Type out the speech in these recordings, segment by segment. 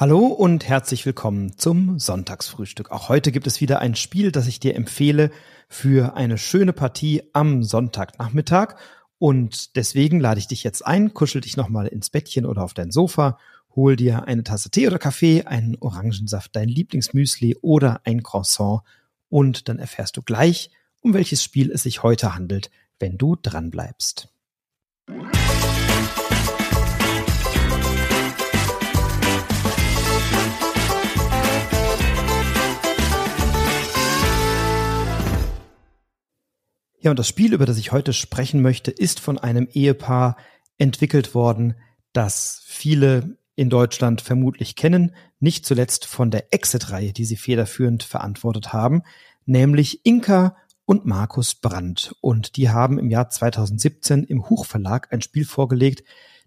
Hallo und herzlich willkommen zum Sonntagsfrühstück. Auch heute gibt es wieder ein Spiel, das ich dir empfehle für eine schöne Partie am Sonntagnachmittag. Und deswegen lade ich dich jetzt ein, kuschel dich nochmal ins Bettchen oder auf dein Sofa, hol dir eine Tasse Tee oder Kaffee, einen Orangensaft, dein Lieblingsmüsli oder ein Croissant und dann erfährst du gleich, um welches Spiel es sich heute handelt, wenn du dran bleibst. Ja, und das Spiel, über das ich heute sprechen möchte, ist von einem Ehepaar entwickelt worden, das viele in Deutschland vermutlich kennen, nicht zuletzt von der Exit-Reihe, die sie federführend verantwortet haben, nämlich Inka und Markus Brandt. Und die haben im Jahr 2017 im Huchverlag ein Spiel vorgelegt,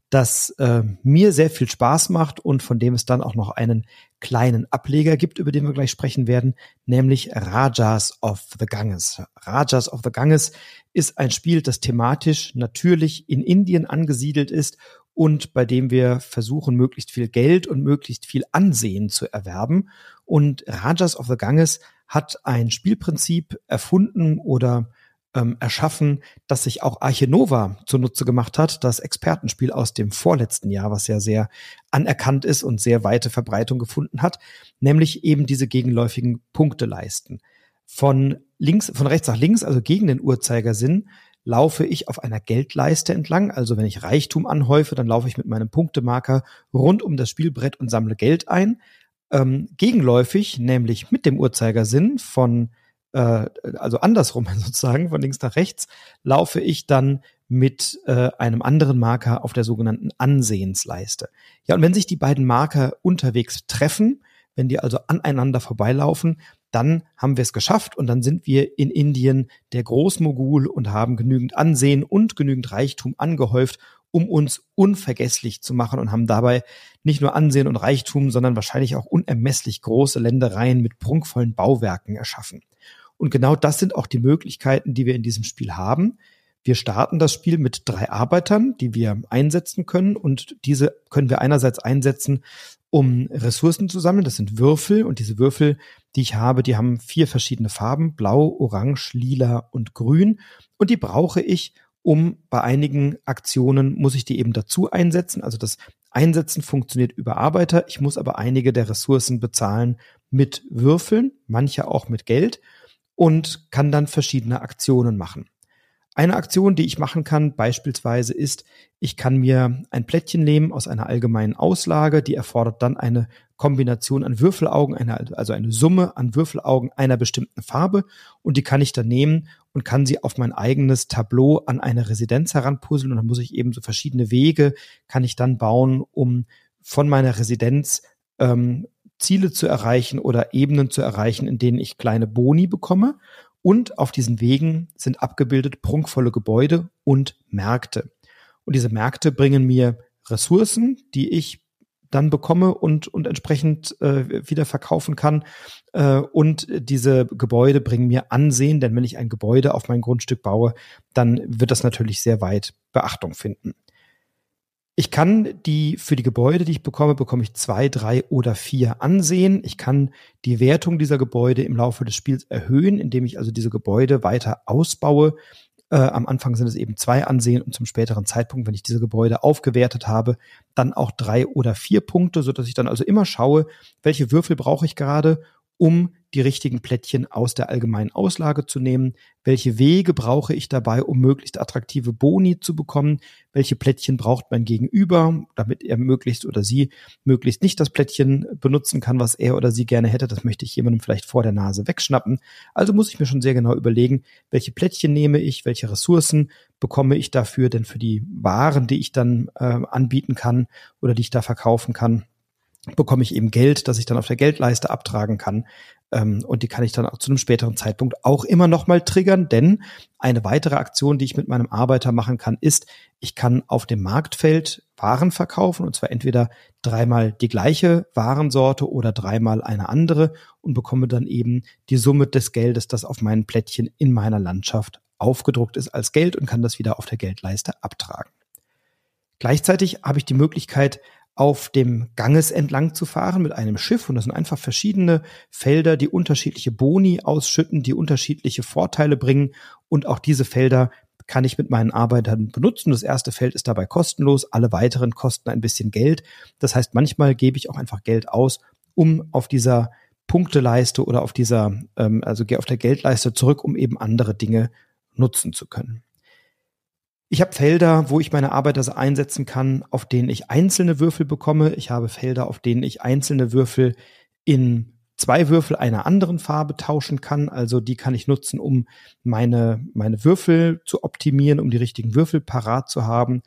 das äh, mir sehr viel Spaß macht und von dem es dann auch noch einen kleinen Ableger gibt, über den wir gleich sprechen werden, nämlich Rajas of the Ganges. Rajas of the Ganges ist ein Spiel, das thematisch natürlich in Indien angesiedelt ist und bei dem wir versuchen, möglichst viel Geld und möglichst viel Ansehen zu erwerben. Und Rajas of the Ganges hat ein Spielprinzip erfunden oder ähm, erschaffen, das sich auch Arche Nova zunutze gemacht hat, das Expertenspiel aus dem vorletzten Jahr, was ja sehr anerkannt ist und sehr weite Verbreitung gefunden hat, nämlich eben diese gegenläufigen Punkteleisten. Von links, von rechts nach links, also gegen den Uhrzeigersinn, laufe ich auf einer Geldleiste entlang. Also wenn ich Reichtum anhäufe, dann laufe ich mit meinem Punktemarker rund um das Spielbrett und sammle Geld ein. Ähm, gegenläufig, nämlich mit dem Uhrzeigersinn von äh, also andersrum sozusagen, von links nach rechts, laufe ich dann mit äh, einem anderen Marker auf der sogenannten Ansehensleiste. Ja, und wenn sich die beiden Marker unterwegs treffen, wenn die also aneinander vorbeilaufen, dann haben wir es geschafft und dann sind wir in Indien der Großmogul und haben genügend Ansehen und genügend Reichtum angehäuft, um uns unvergesslich zu machen und haben dabei nicht nur Ansehen und Reichtum, sondern wahrscheinlich auch unermesslich große Ländereien mit prunkvollen Bauwerken erschaffen. Und genau das sind auch die Möglichkeiten, die wir in diesem Spiel haben. Wir starten das Spiel mit drei Arbeitern, die wir einsetzen können. Und diese können wir einerseits einsetzen, um Ressourcen zu sammeln. Das sind Würfel. Und diese Würfel, die ich habe, die haben vier verschiedene Farben. Blau, Orange, Lila und Grün. Und die brauche ich, um bei einigen Aktionen muss ich die eben dazu einsetzen. Also das Einsetzen funktioniert über Arbeiter. Ich muss aber einige der Ressourcen bezahlen mit Würfeln, manche auch mit Geld und kann dann verschiedene Aktionen machen. Eine Aktion, die ich machen kann, beispielsweise ist, ich kann mir ein Plättchen nehmen aus einer allgemeinen Auslage, die erfordert dann eine Kombination an Würfelaugen, eine, also eine Summe an Würfelaugen einer bestimmten Farbe und die kann ich dann nehmen und kann sie auf mein eigenes Tableau an eine Residenz heranpuzzeln und dann muss ich eben so verschiedene Wege, kann ich dann bauen, um von meiner Residenz ähm, Ziele zu erreichen oder Ebenen zu erreichen, in denen ich kleine Boni bekomme. Und auf diesen Wegen sind abgebildet prunkvolle Gebäude und Märkte. Und diese Märkte bringen mir Ressourcen, die ich dann bekomme und, und entsprechend äh, wieder verkaufen kann. Äh, und diese Gebäude bringen mir Ansehen, denn wenn ich ein Gebäude auf mein Grundstück baue, dann wird das natürlich sehr weit Beachtung finden. Ich kann die, für die Gebäude, die ich bekomme, bekomme ich zwei, drei oder vier Ansehen. Ich kann die Wertung dieser Gebäude im Laufe des Spiels erhöhen, indem ich also diese Gebäude weiter ausbaue. Äh, am Anfang sind es eben zwei Ansehen und zum späteren Zeitpunkt, wenn ich diese Gebäude aufgewertet habe, dann auch drei oder vier Punkte, so dass ich dann also immer schaue, welche Würfel brauche ich gerade, um die richtigen Plättchen aus der allgemeinen Auslage zu nehmen? Welche Wege brauche ich dabei, um möglichst attraktive Boni zu bekommen? Welche Plättchen braucht mein Gegenüber, damit er möglichst oder sie möglichst nicht das Plättchen benutzen kann, was er oder sie gerne hätte? Das möchte ich jemandem vielleicht vor der Nase wegschnappen. Also muss ich mir schon sehr genau überlegen, welche Plättchen nehme ich, welche Ressourcen bekomme ich dafür denn für die Waren, die ich dann äh, anbieten kann oder die ich da verkaufen kann bekomme ich eben Geld, das ich dann auf der Geldleiste abtragen kann. Ähm, und die kann ich dann auch zu einem späteren Zeitpunkt auch immer nochmal triggern, denn eine weitere Aktion, die ich mit meinem Arbeiter machen kann, ist, ich kann auf dem Marktfeld Waren verkaufen und zwar entweder dreimal die gleiche Warensorte oder dreimal eine andere und bekomme dann eben die Summe des Geldes, das auf meinen Plättchen in meiner Landschaft aufgedruckt ist als Geld und kann das wieder auf der Geldleiste abtragen. Gleichzeitig habe ich die Möglichkeit, auf dem Ganges entlang zu fahren mit einem Schiff. Und das sind einfach verschiedene Felder, die unterschiedliche Boni ausschütten, die unterschiedliche Vorteile bringen. Und auch diese Felder kann ich mit meinen Arbeitern benutzen. Das erste Feld ist dabei kostenlos, alle weiteren kosten ein bisschen Geld. Das heißt, manchmal gebe ich auch einfach Geld aus, um auf dieser Punkteleiste oder auf dieser, ähm, also auf der Geldleiste zurück, um eben andere Dinge nutzen zu können. Ich habe Felder, wo ich meine Arbeiter einsetzen kann, auf denen ich einzelne Würfel bekomme. Ich habe Felder, auf denen ich einzelne Würfel in zwei Würfel einer anderen Farbe tauschen kann. Also die kann ich nutzen, um meine, meine Würfel zu optimieren, um die richtigen Würfel parat zu haben.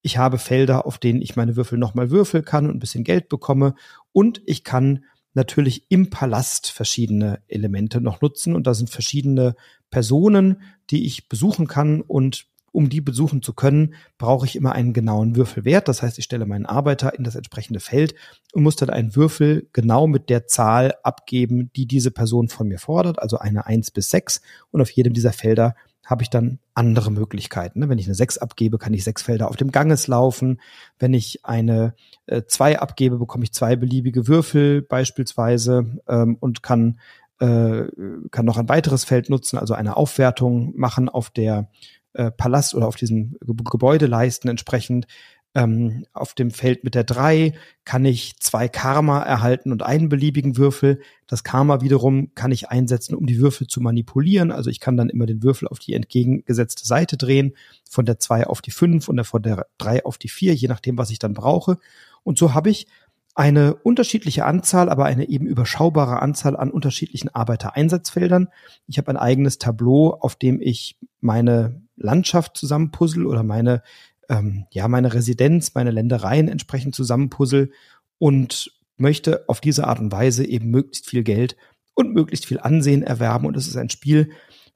Ich habe Felder, auf denen ich meine Würfel nochmal würfeln kann und ein bisschen Geld bekomme. Und ich kann natürlich im Palast verschiedene Elemente noch nutzen. Und da sind verschiedene Personen, die ich besuchen kann und um die besuchen zu können, brauche ich immer einen genauen Würfelwert. Das heißt, ich stelle meinen Arbeiter in das entsprechende Feld und muss dann einen Würfel genau mit der Zahl abgeben, die diese Person von mir fordert, also eine eins bis sechs. Und auf jedem dieser Felder habe ich dann andere Möglichkeiten. Wenn ich eine sechs abgebe, kann ich sechs Felder auf dem Ganges laufen. Wenn ich eine äh, zwei abgebe, bekomme ich zwei beliebige Würfel beispielsweise ähm, und kann äh, kann noch ein weiteres Feld nutzen, also eine Aufwertung machen auf der äh, Palast oder auf diesen Gebäudeleisten entsprechend. Ähm, auf dem Feld mit der drei kann ich zwei Karma erhalten und einen beliebigen Würfel. Das Karma wiederum kann ich einsetzen, um die Würfel zu manipulieren. Also ich kann dann immer den Würfel auf die entgegengesetzte Seite drehen, von der zwei auf die fünf und von der drei auf die vier, je nachdem, was ich dann brauche. Und so habe ich eine unterschiedliche Anzahl, aber eine eben überschaubare Anzahl an unterschiedlichen Arbeitereinsatzfeldern. Ich habe ein eigenes Tableau, auf dem ich meine Landschaft zusammenpuzzle oder meine, ähm, ja, meine Residenz, meine Ländereien entsprechend zusammenpuzzle und möchte auf diese Art und Weise eben möglichst viel Geld und möglichst viel Ansehen erwerben. Und es ist ein Spiel,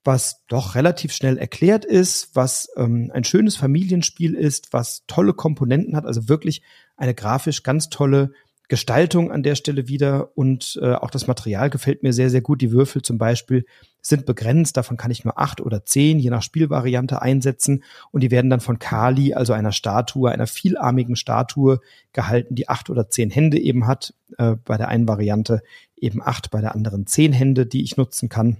was doch relativ schnell erklärt ist, was ähm, ein schönes Familienspiel ist, was tolle Komponenten hat, also wirklich eine grafisch ganz tolle Gestaltung an der Stelle wieder und äh, auch das Material gefällt mir sehr, sehr gut. Die Würfel zum Beispiel sind begrenzt, davon kann ich nur acht oder zehn, je nach Spielvariante einsetzen und die werden dann von Kali, also einer Statue, einer vielarmigen Statue gehalten, die acht oder zehn Hände eben hat. Äh, bei der einen Variante eben acht, bei der anderen zehn Hände, die ich nutzen kann.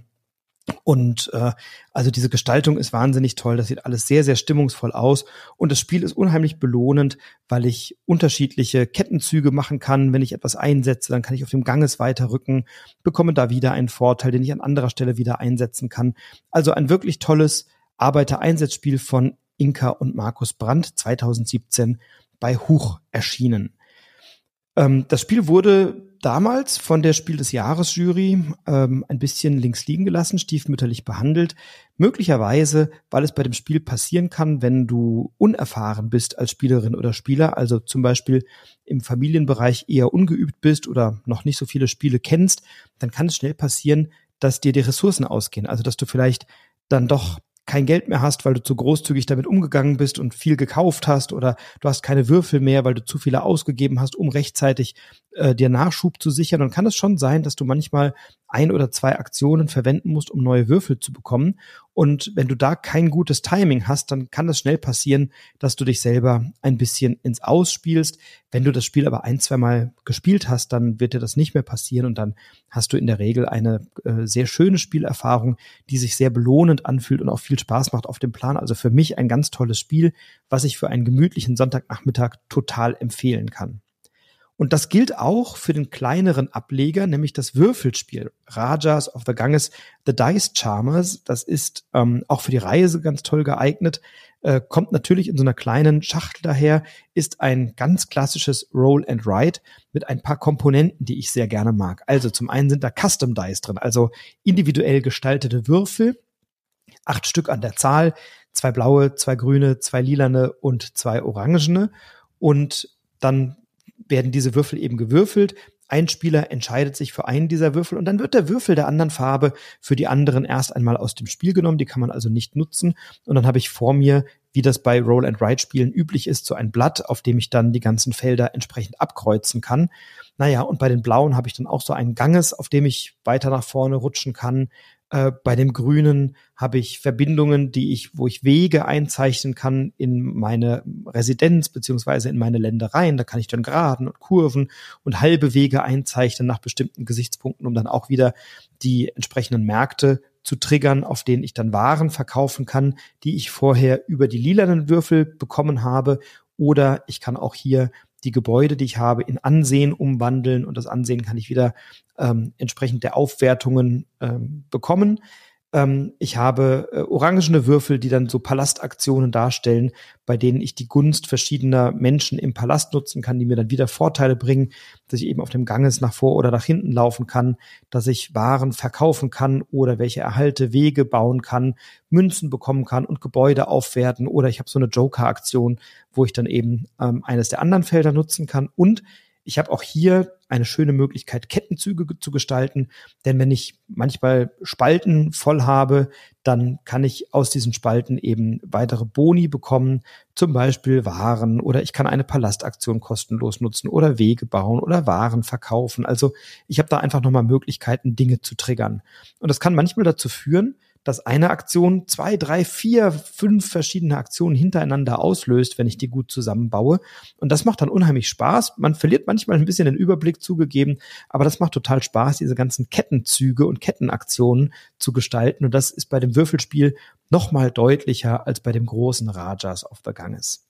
Und äh, also diese Gestaltung ist wahnsinnig toll. Das sieht alles sehr, sehr stimmungsvoll aus. Und das Spiel ist unheimlich belohnend, weil ich unterschiedliche Kettenzüge machen kann. Wenn ich etwas einsetze, dann kann ich auf dem Ganges weiterrücken, bekomme da wieder einen Vorteil, den ich an anderer Stelle wieder einsetzen kann. Also ein wirklich tolles Arbeitereinsatzspiel von Inka und Markus Brandt 2017 bei Huch erschienen. Ähm, das Spiel wurde damals von der Spiel des Jahres Jury ähm, ein bisschen links liegen gelassen, stiefmütterlich behandelt. Möglicherweise, weil es bei dem Spiel passieren kann, wenn du unerfahren bist als Spielerin oder Spieler, also zum Beispiel im Familienbereich eher ungeübt bist oder noch nicht so viele Spiele kennst, dann kann es schnell passieren, dass dir die Ressourcen ausgehen. Also dass du vielleicht dann doch kein Geld mehr hast, weil du zu großzügig damit umgegangen bist und viel gekauft hast oder du hast keine Würfel mehr, weil du zu viele ausgegeben hast, um rechtzeitig äh, dir Nachschub zu sichern, dann kann es schon sein, dass du manchmal ein oder zwei Aktionen verwenden musst, um neue Würfel zu bekommen. Und wenn du da kein gutes Timing hast, dann kann es schnell passieren, dass du dich selber ein bisschen ins Ausspielst. Wenn du das Spiel aber ein, zwei Mal gespielt hast, dann wird dir das nicht mehr passieren und dann hast du in der Regel eine äh, sehr schöne Spielerfahrung, die sich sehr belohnend anfühlt und auch viel Spaß macht auf dem Plan. Also für mich ein ganz tolles Spiel, was ich für einen gemütlichen Sonntagnachmittag total empfehlen kann. Und das gilt auch für den kleineren Ableger, nämlich das Würfelspiel Rajas of the Ganges, The Dice Charmers. Das ist ähm, auch für die Reise ganz toll geeignet. Äh, kommt natürlich in so einer kleinen Schachtel daher, ist ein ganz klassisches Roll and Write mit ein paar Komponenten, die ich sehr gerne mag. Also zum einen sind da Custom Dice drin, also individuell gestaltete Würfel, acht Stück an der Zahl, zwei blaue, zwei grüne, zwei lilane und zwei orangene. Und dann werden diese Würfel eben gewürfelt. Ein Spieler entscheidet sich für einen dieser Würfel und dann wird der Würfel der anderen Farbe für die anderen erst einmal aus dem Spiel genommen. Die kann man also nicht nutzen. Und dann habe ich vor mir, wie das bei Roll and Write Spielen üblich ist, so ein Blatt, auf dem ich dann die ganzen Felder entsprechend abkreuzen kann. Naja, und bei den blauen habe ich dann auch so einen Ganges, auf dem ich weiter nach vorne rutschen kann. Äh, bei dem Grünen habe ich Verbindungen, die ich, wo ich Wege einzeichnen kann in meine Residenz beziehungsweise in meine Ländereien. Da kann ich dann Geraden und Kurven und halbe Wege einzeichnen nach bestimmten Gesichtspunkten, um dann auch wieder die entsprechenden Märkte zu triggern, auf denen ich dann Waren verkaufen kann, die ich vorher über die lilanen Würfel bekommen habe. Oder ich kann auch hier die Gebäude, die ich habe, in Ansehen umwandeln und das Ansehen kann ich wieder ähm, entsprechend der Aufwertungen ähm, bekommen. Ähm, ich habe äh, orangene Würfel, die dann so Palastaktionen darstellen, bei denen ich die Gunst verschiedener Menschen im Palast nutzen kann, die mir dann wieder Vorteile bringen, dass ich eben auf dem Ganges nach vor oder nach hinten laufen kann, dass ich Waren verkaufen kann oder welche Erhalte Wege bauen kann, Münzen bekommen kann und Gebäude aufwerten oder ich habe so eine Joker-Aktion, wo ich dann eben ähm, eines der anderen Felder nutzen kann. Und ich habe auch hier eine schöne Möglichkeit, Kettenzüge zu gestalten, denn wenn ich manchmal Spalten voll habe, dann kann ich aus diesen Spalten eben weitere Boni bekommen, zum Beispiel Waren oder ich kann eine Palastaktion kostenlos nutzen oder Wege bauen oder Waren verkaufen. Also ich habe da einfach nochmal Möglichkeiten, Dinge zu triggern. Und das kann manchmal dazu führen, dass eine Aktion zwei, drei, vier, fünf verschiedene Aktionen hintereinander auslöst, wenn ich die gut zusammenbaue. Und das macht dann unheimlich Spaß. Man verliert manchmal ein bisschen den Überblick zugegeben, aber das macht total Spaß, diese ganzen Kettenzüge und Kettenaktionen zu gestalten. Und das ist bei dem Würfelspiel noch mal deutlicher als bei dem großen Rajas of the Ganges.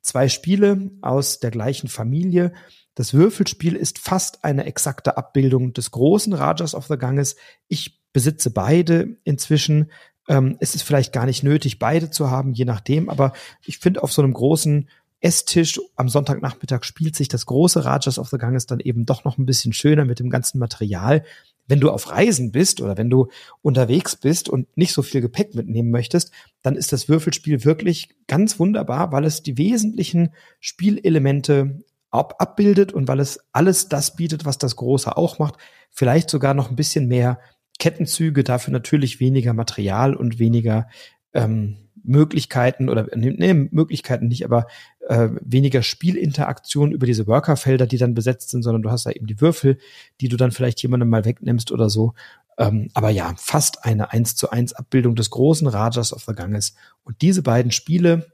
Zwei Spiele aus der gleichen Familie. Das Würfelspiel ist fast eine exakte Abbildung des großen Rajas of the Ganges. Ich besitze beide inzwischen. Ähm, es ist vielleicht gar nicht nötig, beide zu haben, je nachdem, aber ich finde auf so einem großen Esstisch am Sonntagnachmittag spielt sich das große Rajas of the Ganges dann eben doch noch ein bisschen schöner mit dem ganzen Material. Wenn du auf Reisen bist oder wenn du unterwegs bist und nicht so viel Gepäck mitnehmen möchtest, dann ist das Würfelspiel wirklich ganz wunderbar, weil es die wesentlichen Spielelemente ab abbildet und weil es alles das bietet, was das Große auch macht. Vielleicht sogar noch ein bisschen mehr Kettenzüge, dafür natürlich weniger Material und weniger ähm, Möglichkeiten oder nee, Möglichkeiten nicht, aber äh, weniger Spielinteraktion über diese Workerfelder, die dann besetzt sind, sondern du hast da eben die Würfel, die du dann vielleicht jemandem mal wegnimmst oder so. Ähm, aber ja, fast eine eins zu eins Abbildung des großen Rajas of the Ganges. Und diese beiden Spiele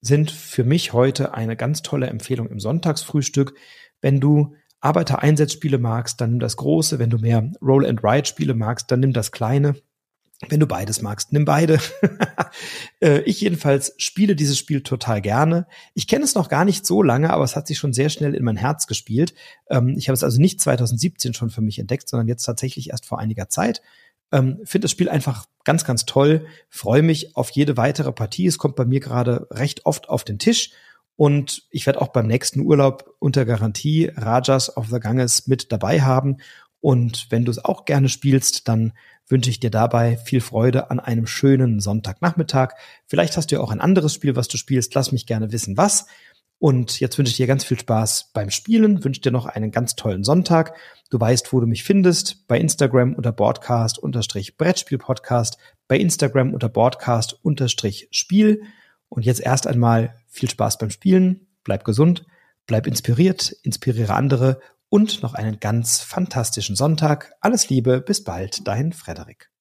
sind für mich heute eine ganz tolle Empfehlung im Sonntagsfrühstück. Wenn du Arbeitereinsatzspiele magst, dann nimm das große. Wenn du mehr Roll-and-Ride-Spiele magst, dann nimm das kleine. Wenn du beides magst, nimm beide. Äh, ich jedenfalls spiele dieses Spiel total gerne. Ich kenne es noch gar nicht so lange, aber es hat sich schon sehr schnell in mein Herz gespielt. Ähm, ich habe es also nicht 2017 schon für mich entdeckt, sondern jetzt tatsächlich erst vor einiger Zeit. Ähm, Finde das Spiel einfach ganz, ganz toll. Freue mich auf jede weitere Partie. Es kommt bei mir gerade recht oft auf den Tisch und ich werde auch beim nächsten Urlaub unter Garantie Rajas of the Ganges mit dabei haben. Und wenn du es auch gerne spielst, dann wünsche ich dir dabei viel Freude an einem schönen Sonntagnachmittag. Vielleicht hast du ja auch ein anderes Spiel, was du spielst. Lass mich gerne wissen, was. Und jetzt wünsche ich dir ganz viel Spaß beim Spielen, wünsche dir noch einen ganz tollen Sonntag. Du weißt, wo du mich findest, bei Instagram unter Broadcast unterstrich Brettspiel Podcast, bei Instagram unter Broadcast unterstrich Spiel. Und jetzt erst einmal viel Spaß beim Spielen, bleib gesund, bleib inspiriert, inspiriere andere und noch einen ganz fantastischen Sonntag. Alles Liebe, bis bald, dein Frederik.